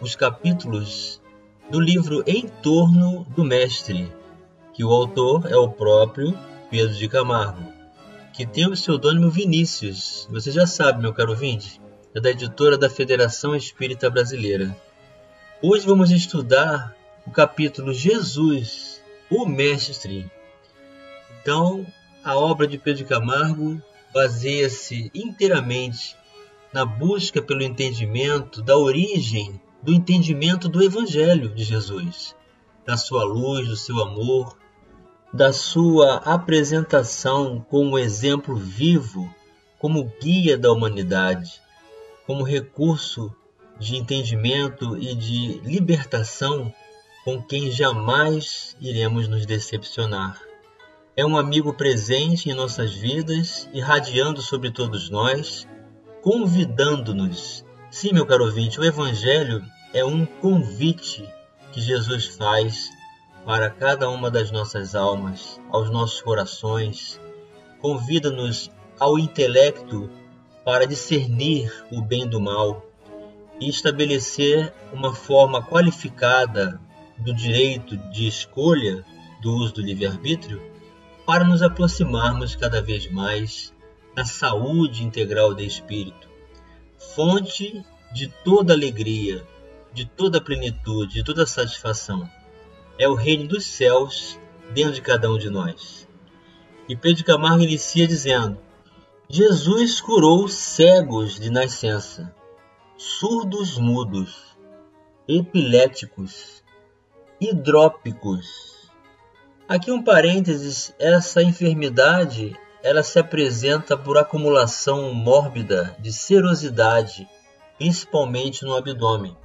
os capítulos do livro Em Torno do Mestre, que o autor é o próprio Pedro de Camargo, que tem o pseudônimo Vinícius. Você já sabe, meu caro ouvinte, é da editora da Federação Espírita Brasileira. Hoje vamos estudar o capítulo Jesus, o Mestre. Então, a obra de Pedro de Camargo baseia-se inteiramente na busca pelo entendimento da origem do entendimento do Evangelho de Jesus, da sua luz, do seu amor, da sua apresentação como exemplo vivo, como guia da humanidade, como recurso de entendimento e de libertação com quem jamais iremos nos decepcionar. É um amigo presente em nossas vidas, irradiando sobre todos nós, convidando-nos Sim, meu caro ouvinte, o Evangelho é um convite que Jesus faz para cada uma das nossas almas, aos nossos corações. Convida-nos ao intelecto para discernir o bem do mal e estabelecer uma forma qualificada do direito de escolha do uso do livre-arbítrio para nos aproximarmos cada vez mais da saúde integral do espírito fonte de toda alegria, de toda plenitude, de toda satisfação. É o reino dos céus dentro de cada um de nós. E Pedro Camargo inicia dizendo: Jesus curou cegos de nascença, surdos mudos, epiléticos, hidrópicos. Aqui um parênteses, essa enfermidade ela se apresenta por acumulação mórbida de serosidade, principalmente no abdômen.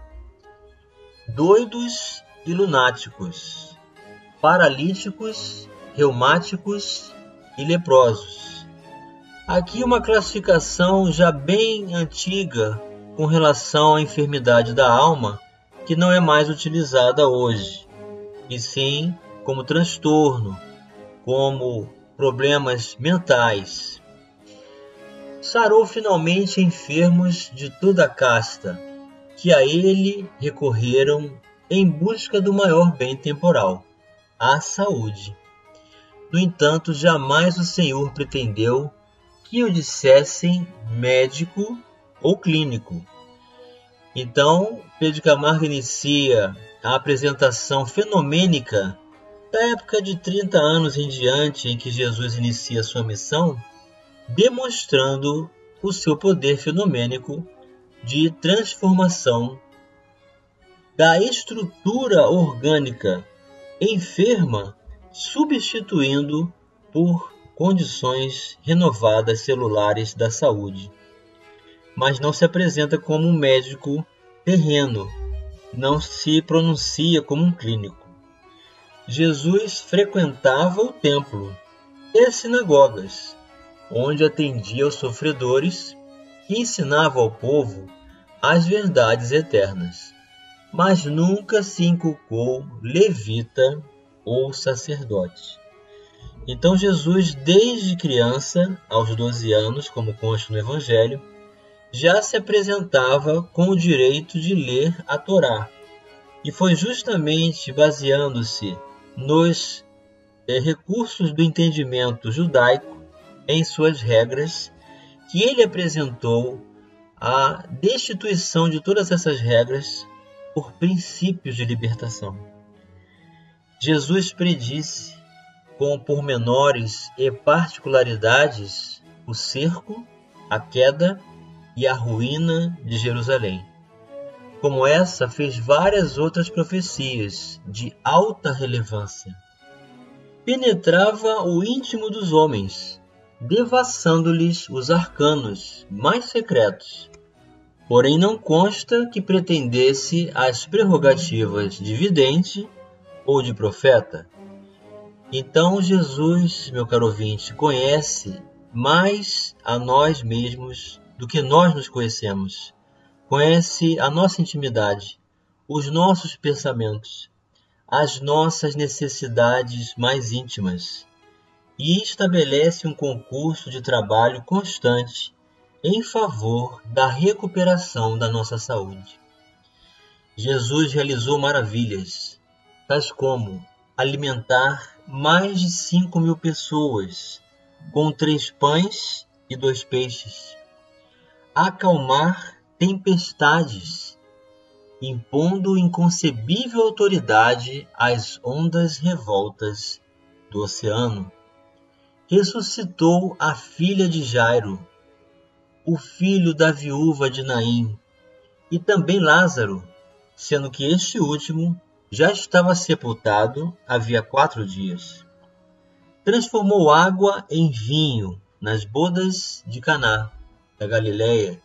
Doidos e lunáticos, paralíticos, reumáticos e leprosos. Aqui uma classificação já bem antiga com relação à enfermidade da alma, que não é mais utilizada hoje, e sim como transtorno, como problemas mentais. Sarou finalmente enfermos de toda a casta, que a ele recorreram em busca do maior bem temporal, a saúde. No entanto, jamais o Senhor pretendeu que o dissessem médico ou clínico. Então, Pedro Camargo inicia a apresentação fenomênica da época de 30 anos em diante em que Jesus inicia sua missão, demonstrando o seu poder fenomênico de transformação da estrutura orgânica enferma, substituindo por condições renovadas celulares da saúde. Mas não se apresenta como um médico terreno, não se pronuncia como um clínico. Jesus frequentava o templo e as sinagogas, onde atendia aos sofredores e ensinava ao povo as verdades eternas, mas nunca se inculcou levita ou sacerdote. Então Jesus, desde criança, aos 12 anos, como consta no Evangelho, já se apresentava com o direito de ler a Torá. E foi justamente baseando-se nos é, recursos do entendimento judaico em suas regras, que ele apresentou a destituição de todas essas regras por princípios de libertação. Jesus predisse com pormenores e particularidades o cerco, a queda e a ruína de Jerusalém como essa, fez várias outras profecias de alta relevância. Penetrava o íntimo dos homens, devassando-lhes os arcanos mais secretos. porém não consta que pretendesse as prerrogativas de vidente ou de profeta. Então Jesus, meu caro ouvinte, conhece mais a nós mesmos do que nós nos conhecemos. Conhece a nossa intimidade, os nossos pensamentos, as nossas necessidades mais íntimas e estabelece um concurso de trabalho constante em favor da recuperação da nossa saúde. Jesus realizou maravilhas, tais como alimentar mais de cinco mil pessoas com três pães e dois peixes, acalmar tempestades, impondo inconcebível autoridade às ondas revoltas do oceano. Ressuscitou a filha de Jairo, o filho da viúva de Naim, e também Lázaro, sendo que este último já estava sepultado havia quatro dias. Transformou água em vinho nas bodas de Caná, da Galiléia,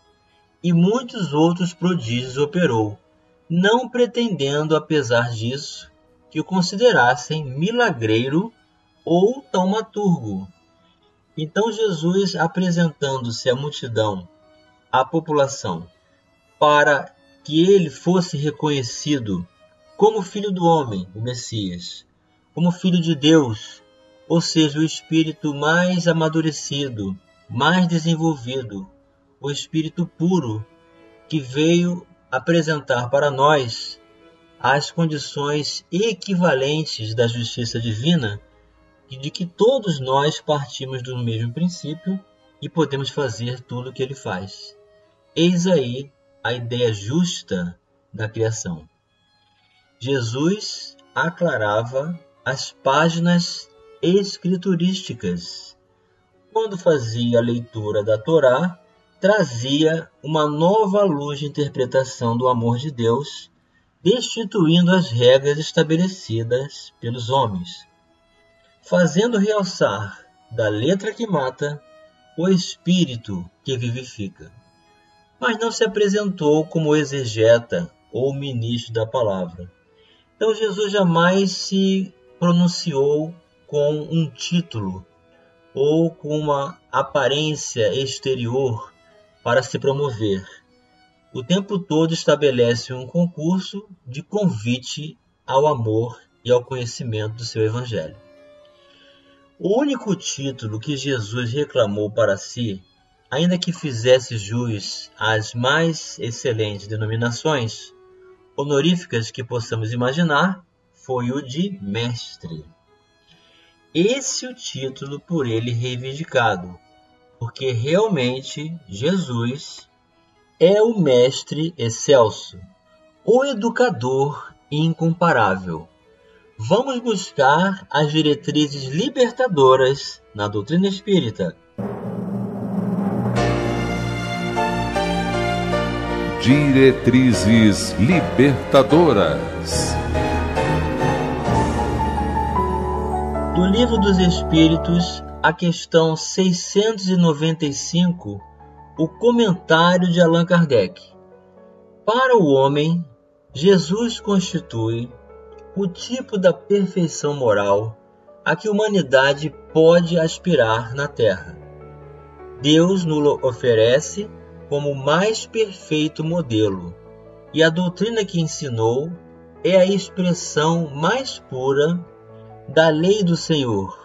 e muitos outros prodígios operou, não pretendendo, apesar disso, que o considerassem milagreiro ou taumaturgo. Então Jesus, apresentando-se à multidão, à população, para que ele fosse reconhecido como filho do homem, o Messias, como filho de Deus, ou seja, o espírito mais amadurecido, mais desenvolvido, o espírito puro que veio apresentar para nós as condições equivalentes da justiça divina e de que todos nós partimos do mesmo princípio e podemos fazer tudo o que ele faz. Eis aí a ideia justa da criação. Jesus aclarava as páginas escriturísticas. Quando fazia a leitura da Torá, trazia uma nova luz de interpretação do amor de Deus, destituindo as regras estabelecidas pelos homens, fazendo realçar da letra que mata o espírito que vivifica. Mas não se apresentou como exegeta ou ministro da palavra. Então Jesus jamais se pronunciou com um título ou com uma aparência exterior para se promover. O tempo todo estabelece um concurso de convite ao amor e ao conhecimento do seu Evangelho. O único título que Jesus reclamou para si, ainda que fizesse jus às mais excelentes denominações honoríficas que possamos imaginar, foi o de Mestre. Esse é o título por ele reivindicado, porque realmente Jesus é o mestre excelso, o educador incomparável. Vamos buscar as diretrizes libertadoras na doutrina espírita. Diretrizes libertadoras. Do Livro dos Espíritos, a questão 695, o comentário de Allan Kardec. Para o homem, Jesus constitui o tipo da perfeição moral a que a humanidade pode aspirar na Terra. Deus nos oferece como o mais perfeito modelo, e a doutrina que ensinou é a expressão mais pura da lei do Senhor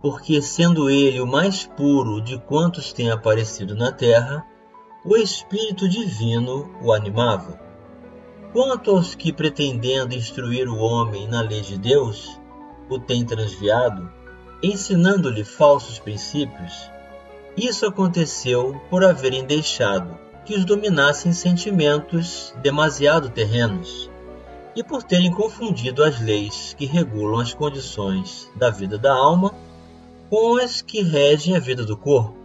porque, sendo ele o mais puro de quantos têm aparecido na terra, o Espírito Divino o animava. Quanto aos que, pretendendo instruir o homem na lei de Deus, o têm transviado, ensinando-lhe falsos princípios, isso aconteceu por haverem deixado que os dominassem sentimentos demasiado terrenos e por terem confundido as leis que regulam as condições da vida da alma as que regem a vida do corpo.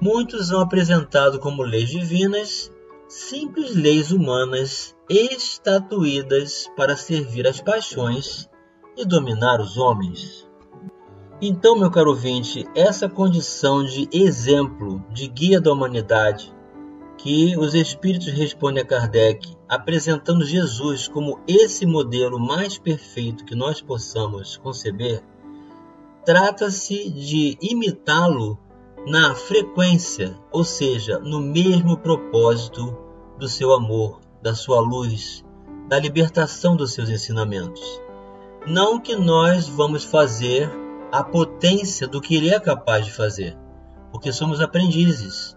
Muitos são apresentados como leis divinas, simples leis humanas estatuídas para servir as paixões e dominar os homens. Então, meu caro ouvinte, essa condição de exemplo, de guia da humanidade, que os espíritos respondem a Kardec apresentando Jesus como esse modelo mais perfeito que nós possamos conceber, trata-se de imitá-lo na frequência, ou seja, no mesmo propósito do seu amor, da sua luz, da libertação dos seus ensinamentos. Não que nós vamos fazer a potência do que ele é capaz de fazer, porque somos aprendizes,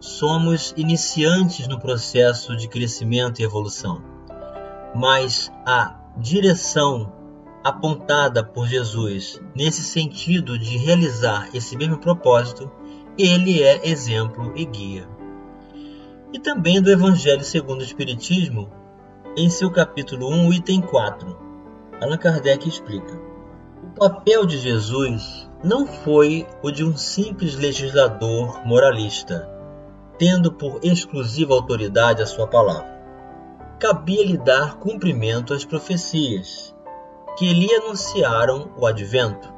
somos iniciantes no processo de crescimento e evolução. Mas a direção apontada por Jesus nesse sentido de realizar esse mesmo propósito, ele é exemplo e guia. E também do Evangelho segundo o Espiritismo, em seu capítulo 1, item 4, Allan Kardec explica: O papel de Jesus não foi o de um simples legislador moralista, tendo por exclusiva autoridade a sua palavra. Cabia-lhe dar cumprimento às profecias, que lhe anunciaram o advento.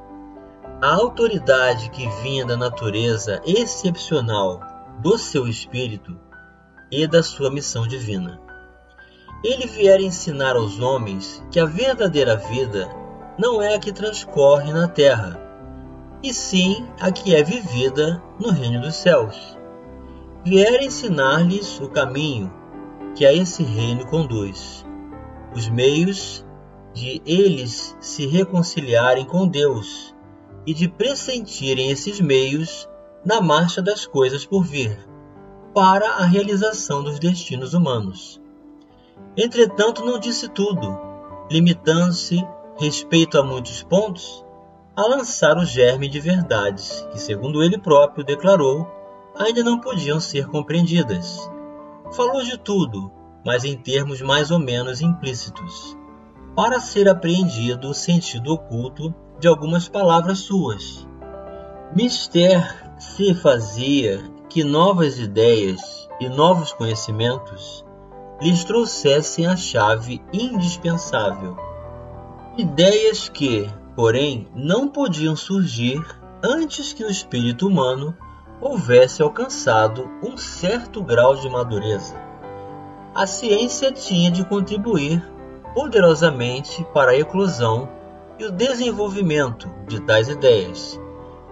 A autoridade que vinha da natureza excepcional do seu espírito e da sua missão divina ele vier ensinar aos homens que a verdadeira vida não é a que transcorre na terra, e sim a que é vivida no reino dos céus. Vier ensinar-lhes o caminho que a esse reino conduz, os meios de eles se reconciliarem com Deus e de pressentirem esses meios na marcha das coisas por vir, para a realização dos destinos humanos. Entretanto, não disse tudo, limitando-se, respeito a muitos pontos, a lançar o germe de verdades que, segundo ele próprio declarou, ainda não podiam ser compreendidas. Falou de tudo, mas em termos mais ou menos implícitos, para ser apreendido o sentido oculto de algumas palavras suas. Mister se fazia que novas ideias e novos conhecimentos lhes trouxessem a chave indispensável. Ideias que, porém, não podiam surgir antes que o espírito humano houvesse alcançado um certo grau de madureza. A ciência tinha de contribuir poderosamente para a eclosão e o desenvolvimento de tais ideias.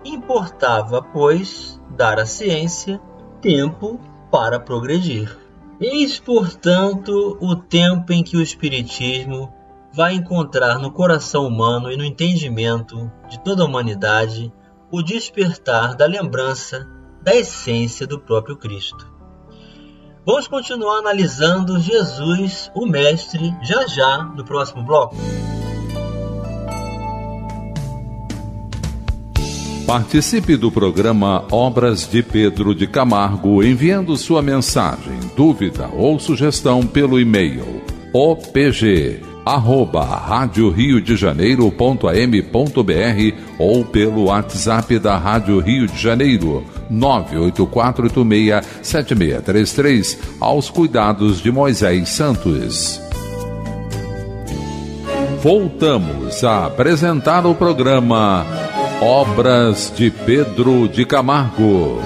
Importava, pois, dar à ciência tempo para progredir. Eis, portanto, o tempo em que o Espiritismo vai encontrar no coração humano e no entendimento de toda a humanidade o despertar da lembrança da essência do próprio Cristo. Vamos continuar analisando Jesus, o Mestre, já já no próximo bloco. Participe do programa Obras de Pedro de Camargo enviando sua mensagem, dúvida ou sugestão pelo e-mail opg arroba rádio Rio de ou pelo WhatsApp da Rádio Rio de Janeiro 984867633 aos cuidados de Moisés Santos. Voltamos a apresentar o programa Obras de Pedro de Camargo.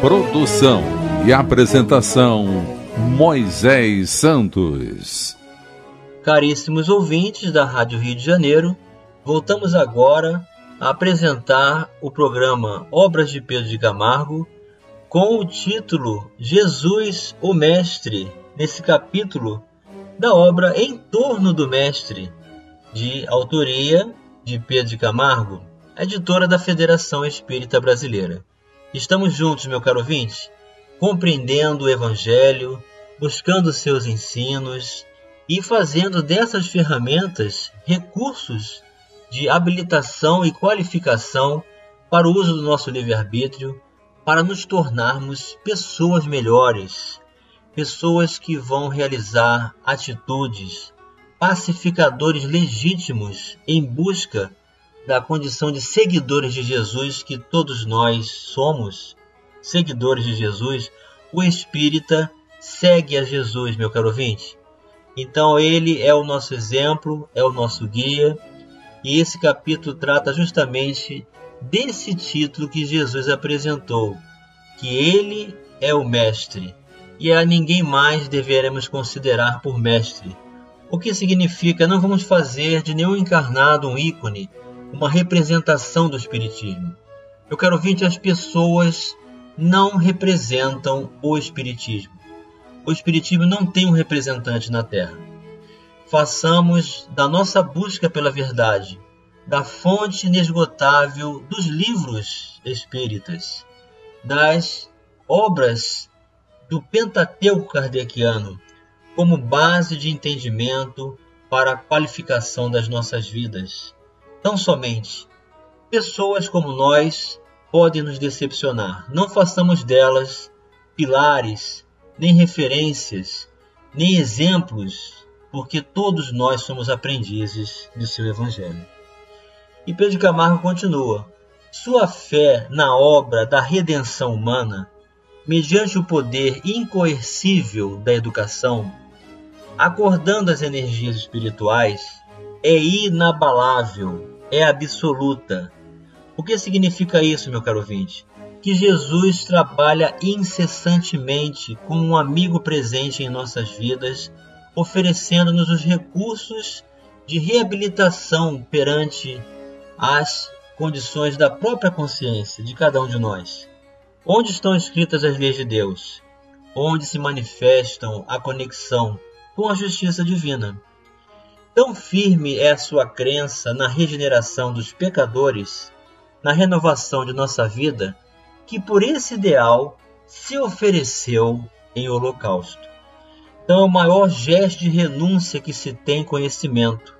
Produção e apresentação Moisés Santos. Caríssimos ouvintes da Rádio Rio de Janeiro, voltamos agora a apresentar o programa Obras de Pedro de Camargo com o título Jesus, o Mestre, nesse capítulo da obra Em torno do Mestre, de autoria de Pedro de Camargo, editora da Federação Espírita Brasileira. Estamos juntos, meu caro ouvinte, compreendendo o Evangelho, buscando seus ensinos e fazendo dessas ferramentas recursos de habilitação e qualificação para o uso do nosso livre-arbítrio, para nos tornarmos pessoas melhores, pessoas que vão realizar atitudes, pacificadores legítimos em busca da condição de seguidores de Jesus que todos nós somos, seguidores de Jesus, o espírita segue a Jesus, meu caro ouvinte. Então ele é o nosso exemplo, é o nosso guia, e esse capítulo trata justamente desse título que Jesus apresentou, que ele é o Mestre, e a ninguém mais deveremos considerar por mestre. O que significa não vamos fazer de nenhum encarnado um ícone, uma representação do Espiritismo. Eu quero ouvir as pessoas não representam o Espiritismo. O Espiritismo não tem um representante na Terra. Façamos da nossa busca pela verdade, da fonte inesgotável dos livros espíritas, das obras do Pentateuco kardeciano, como base de entendimento para a qualificação das nossas vidas. Tão somente, pessoas como nós podem nos decepcionar. Não façamos delas pilares, nem referências, nem exemplos, porque todos nós somos aprendizes do seu Evangelho. E Pedro Camargo continua: sua fé na obra da redenção humana, mediante o poder incoercível da educação, acordando as energias espirituais, é inabalável, é absoluta, o que significa isso, meu caro ouvinte? Que Jesus trabalha incessantemente como um amigo presente em nossas vidas, oferecendo-nos os recursos de reabilitação perante as condições da própria consciência de cada um de nós. Onde estão escritas as leis de Deus? Onde se manifestam a conexão com a justiça divina? Tão firme é a sua crença na regeneração dos pecadores na renovação de nossa vida, que por esse ideal se ofereceu em holocausto. Então, é o maior gesto de renúncia que se tem conhecimento.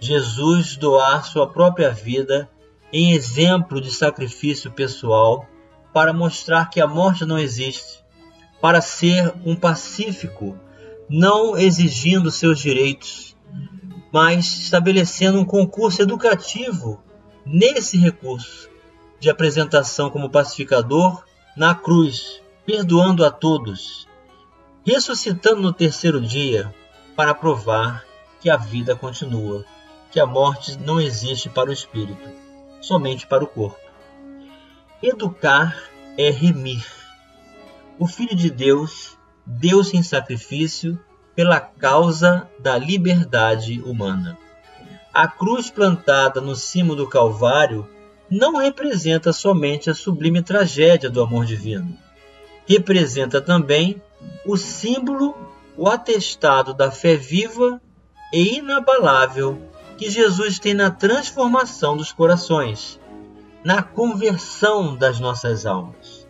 Jesus doar sua própria vida em exemplo de sacrifício pessoal para mostrar que a morte não existe, para ser um pacífico, não exigindo seus direitos, mas estabelecendo um concurso educativo nesse recurso de apresentação como pacificador na cruz, perdoando a todos, ressuscitando no terceiro dia para provar que a vida continua, que a morte não existe para o espírito, somente para o corpo. Educar é remir. O Filho de Deus deu-se em sacrifício pela causa da liberdade humana. A cruz plantada no cimo do Calvário não representa somente a sublime tragédia do amor divino. Representa também o símbolo, o atestado da fé viva e inabalável que Jesus tem na transformação dos corações, na conversão das nossas almas.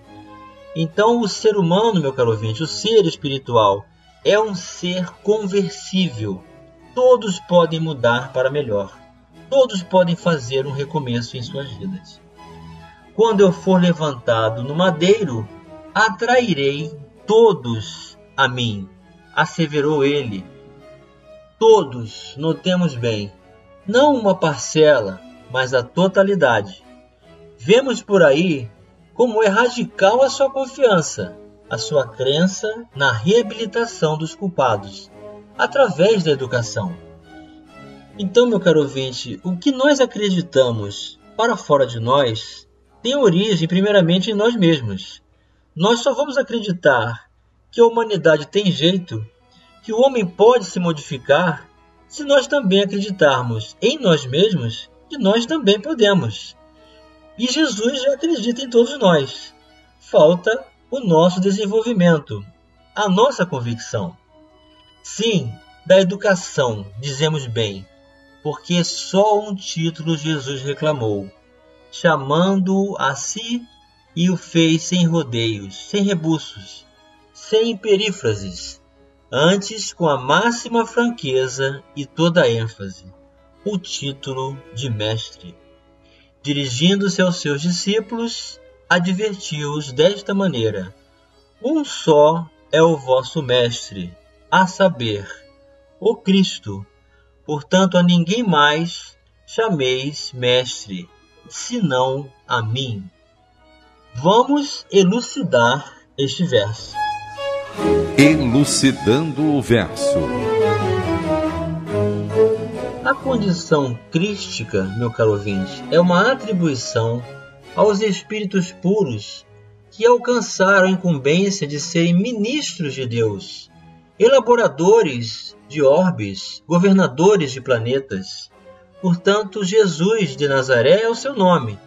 Então, o ser humano, meu caro ouvinte, o ser espiritual, é um ser conversível Todos podem mudar para melhor. Todos podem fazer um recomeço em suas vidas. Quando eu for levantado no madeiro, atrairei todos a mim, asseverou ele. Todos, notemos bem, não uma parcela, mas a totalidade. Vemos por aí como é radical a sua confiança, a sua crença na reabilitação dos culpados através da educação. Então, meu caro ouvinte, o que nós acreditamos para fora de nós tem origem primeiramente em nós mesmos. Nós só vamos acreditar que a humanidade tem jeito, que o homem pode se modificar, se nós também acreditarmos em nós mesmos que nós também podemos. E Jesus já acredita em todos nós. Falta o nosso desenvolvimento, a nossa convicção. Sim, da educação, dizemos bem, porque só um título Jesus reclamou, chamando-o a si e o fez sem rodeios, sem rebuços, sem perífrases, antes com a máxima franqueza e toda a ênfase, o título de mestre. Dirigindo-se aos seus discípulos, advertiu-os desta maneira: Um só é o vosso mestre a saber, o Cristo. Portanto, a ninguém mais chameis mestre, senão a mim. Vamos elucidar este verso. Elucidando o verso. A condição crística, meu caro ouvinte, é uma atribuição aos espíritos puros que alcançaram a incumbência de serem ministros de Deus, elaboradores de orbes, governadores de planetas. Portanto, Jesus de Nazaré é o seu nome.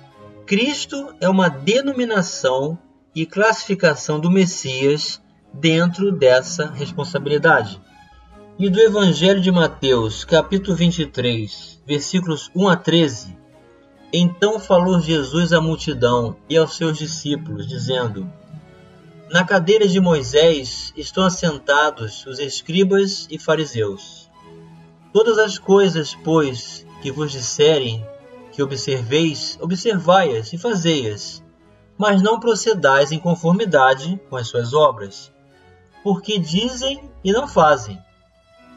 Cristo é uma denominação e classificação do Messias dentro dessa responsabilidade. E do Evangelho de Mateus, capítulo 23, versículos 1 a 13. Então falou Jesus à multidão e aos seus discípulos, dizendo: Na cadeira de Moisés estão assentados os escribas e fariseus. Todas as coisas, pois, que vos disserem que observeis, observai-as e fazei-as, mas não procedais em conformidade com as suas obras, porque dizem e não fazem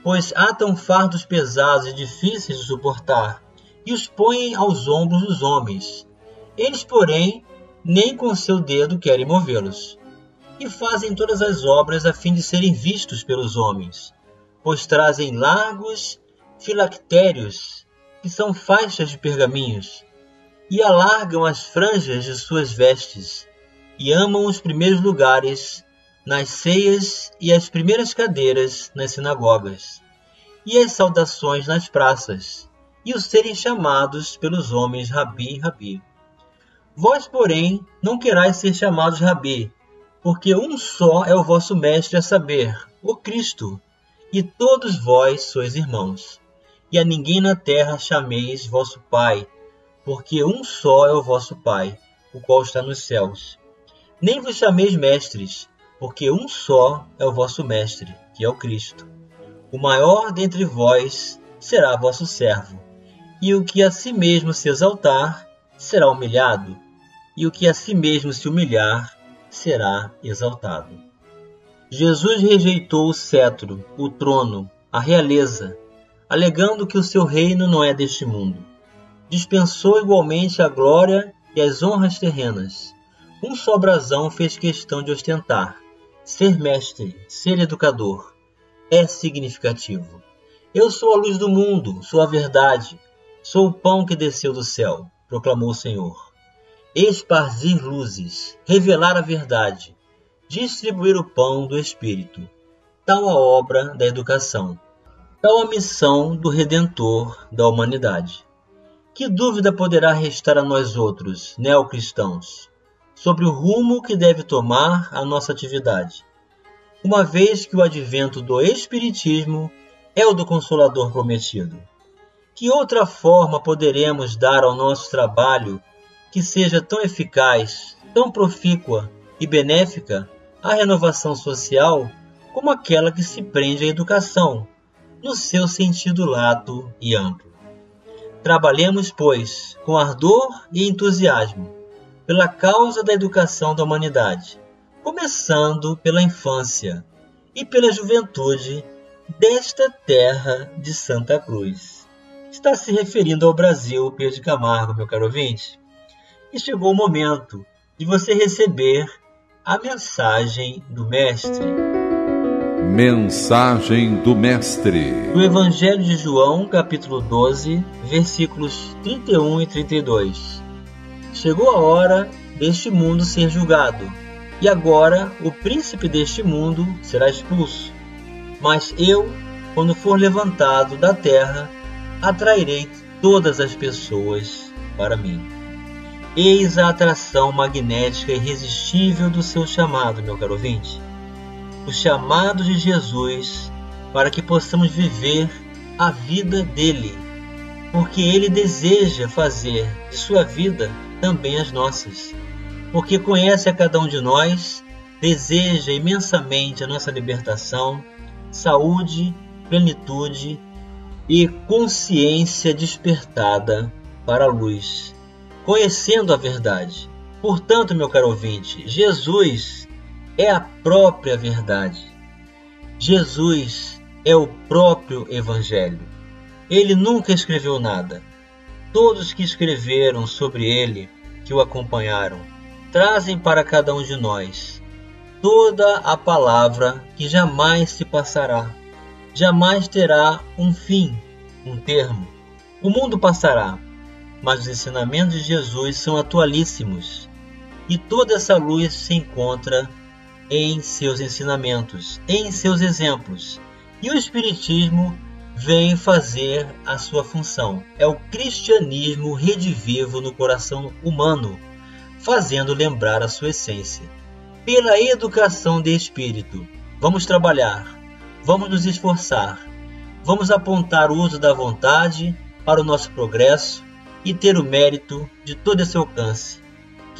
pois atam fardos pesados e difíceis de suportar, e os põem aos ombros dos homens. Eles, porém, nem com seu dedo querem movê-los. E fazem todas as obras a fim de serem vistos pelos homens, pois trazem largos filactérios, que são faixas de pergaminhos, e alargam as franjas de suas vestes, e amam os primeiros lugares nas ceias e as primeiras cadeiras nas sinagogas, e as saudações nas praças, e os serem chamados pelos homens Rabi, Rabi. Vós, porém, não querais ser chamados Rabi, porque um só é o vosso mestre a saber, o Cristo, e todos vós sois irmãos. E a ninguém na terra chameis vosso Pai, porque um só é o vosso Pai, o qual está nos céus. Nem vos chameis mestres, porque um só é o vosso Mestre, que é o Cristo. O maior dentre vós será vosso servo, e o que a si mesmo se exaltar será humilhado, e o que a si mesmo se humilhar será exaltado. Jesus rejeitou o cetro, o trono, a realeza, alegando que o seu reino não é deste mundo. Dispensou igualmente a glória e as honras terrenas. Um só brasão fez questão de ostentar, Ser mestre, ser educador, é significativo. Eu sou a luz do mundo, sou a verdade, sou o pão que desceu do céu, proclamou o Senhor. Esparzir luzes, revelar a verdade, distribuir o pão do Espírito, tal a obra da educação, tal a missão do Redentor da humanidade. Que dúvida poderá restar a nós outros, neocristãos, sobre o rumo que deve tomar a nossa atividade, uma vez que o advento do Espiritismo é o do Consolador prometido. Que outra forma poderemos dar ao nosso trabalho que seja tão eficaz, tão profícua e benéfica à renovação social como aquela que se prende à educação, no seu sentido lato e amplo? Trabalhemos, pois, com ardor e entusiasmo pela causa da educação da humanidade, começando pela infância e pela juventude desta terra de Santa Cruz. Está se referindo ao Brasil, Pedro de Camargo, meu caro ouvinte. E chegou o momento de você receber a mensagem do Mestre. Mensagem do Mestre. Do Evangelho de João, capítulo 12, versículos 31 e 32. Chegou a hora deste mundo ser julgado, e agora o príncipe deste mundo será expulso. Mas eu, quando for levantado da terra, atrairei todas as pessoas para mim. Eis a atração magnética irresistível do seu chamado, meu caro ouvinte. O chamado de Jesus para que possamos viver a vida dele, porque ele deseja fazer de sua vida também as nossas, porque conhece a cada um de nós, deseja imensamente a nossa libertação, saúde, plenitude e consciência despertada para a luz, conhecendo a verdade. Portanto, meu caro ouvinte, Jesus é a própria verdade. Jesus é o próprio Evangelho. Ele nunca escreveu nada todos que escreveram sobre ele, que o acompanharam, trazem para cada um de nós toda a palavra que jamais se passará, jamais terá um fim, um termo. O mundo passará, mas os ensinamentos de Jesus são atualíssimos E toda essa luz se encontra em seus ensinamentos, em seus exemplos. E o Espiritismo vem fazer a sua função. É o cristianismo redivivo no coração humano, fazendo lembrar a sua essência. Pela educação de espírito, vamos trabalhar, vamos nos esforçar, vamos apontar o uso da vontade para o nosso progresso e ter o mérito de todo esse alcance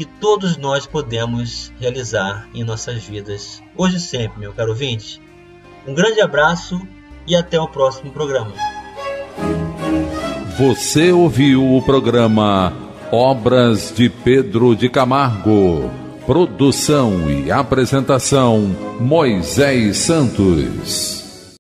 que todos nós podemos realizar em nossas vidas, hoje e sempre, meu caro ouvinte. Um grande abraço e até o próximo programa. Você ouviu o programa Obras de Pedro de Camargo. Produção e apresentação Moisés Santos.